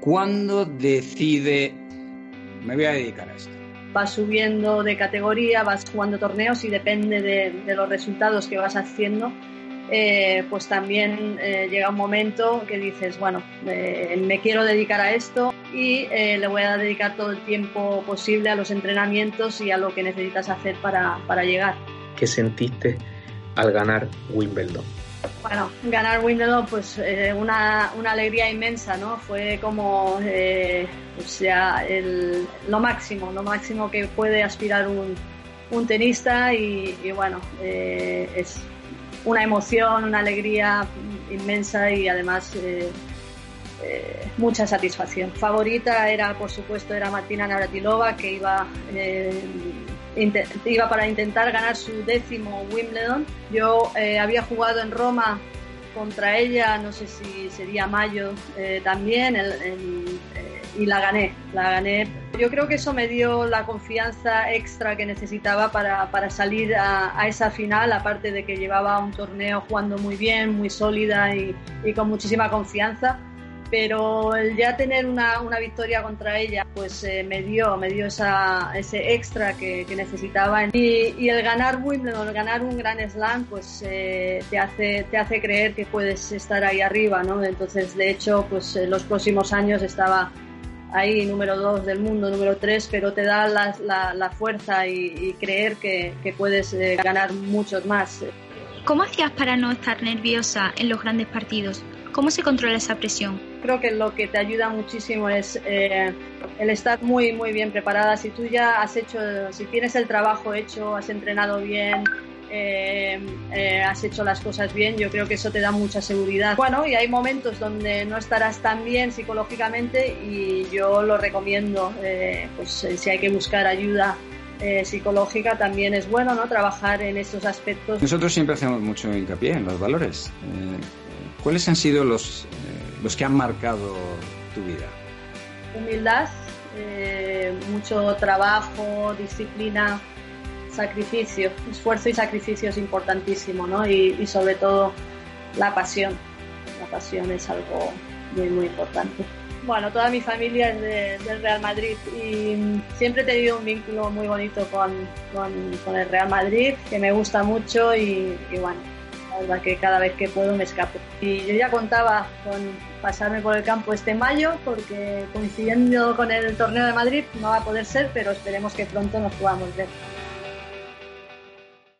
¿Cuándo decide me voy a dedicar a esto? Vas subiendo de categoría, vas jugando torneos y depende de, los resultados que vas haciendo, eh, pues también eh, llega un momento que dices, bueno, eh, me quiero dedicar a esto y le voy a dedicar todo el tiempo posible a los entrenamientos y a lo que necesitas hacer para, para llegar. ¿Qué sentiste al ganar Wimbledon? Bueno, ganar Wimbledon, pues eh, una, una, alegría inmensa, ¿no? Fue como, eh, o sea, el, lo máximo, lo máximo que puede aspirar un, un tenista y, bueno, eh, es una emoción, una alegría inmensa y además mucha satisfacción. Favorita era, por supuesto, era Martina Navratilova, que iba iba para intentar ganar su décimo Wimbledon. Yo eh, había jugado en Roma contra ella, no sé si sería mayo eh, también, eh, y la gané, la gané. Yo creo que eso me dio la confianza extra que necesitaba para, para salir a, a, esa final, aparte de que llevaba un torneo jugando muy bien, muy sólida y, y con muchísima confianza pero el ya tener una, una victoria contra ella pues eh, me dio me dio esa, ese extra que, que necesitaba y, y, el ganar Wimbledon el ganar un gran slam pues eh, te hace te hace creer que puedes estar ahí arriba no entonces de hecho pues en los próximos años estaba ahí número dos del mundo número tres pero te da la, la, la fuerza y, y, creer que, que puedes eh, ganar muchos más. ¿Cómo hacías para no estar nerviosa en los grandes partidos? ¿Cómo se controla esa presión? Creo que lo que te ayuda muchísimo es eh, el estar muy, muy bien preparada. Si tú ya has hecho, si tienes el trabajo hecho, has entrenado bien, eh, eh, has hecho las cosas bien, yo creo que eso te da mucha seguridad. Bueno, y hay momentos donde no estarás tan bien psicológicamente y yo lo recomiendo, pues si hay que buscar ayuda psicológica también es bueno, ¿no? Trabajar en estos aspectos. Nosotros siempre hacemos mucho hincapié en los valores. ¿Cuáles han sido los, eh, los que han marcado tu vida? Humildad, eh, mucho trabajo, disciplina, sacrificio, esfuerzo y sacrificio es importantísimo, ¿no? Y, sobre todo la pasión. La pasión es algo muy, muy importante. Bueno, toda mi familia es del Real Madrid y siempre he tenido un vínculo muy bonito con, con, el Real Madrid, que me gusta mucho y bueno, verdad que cada vez que puedo me escapo. Y yo ya contaba con pasarme por el campo este mayo, porque coincidiendo con el torneo de Madrid no va a poder ser, pero esperemos que pronto nos podamos ver.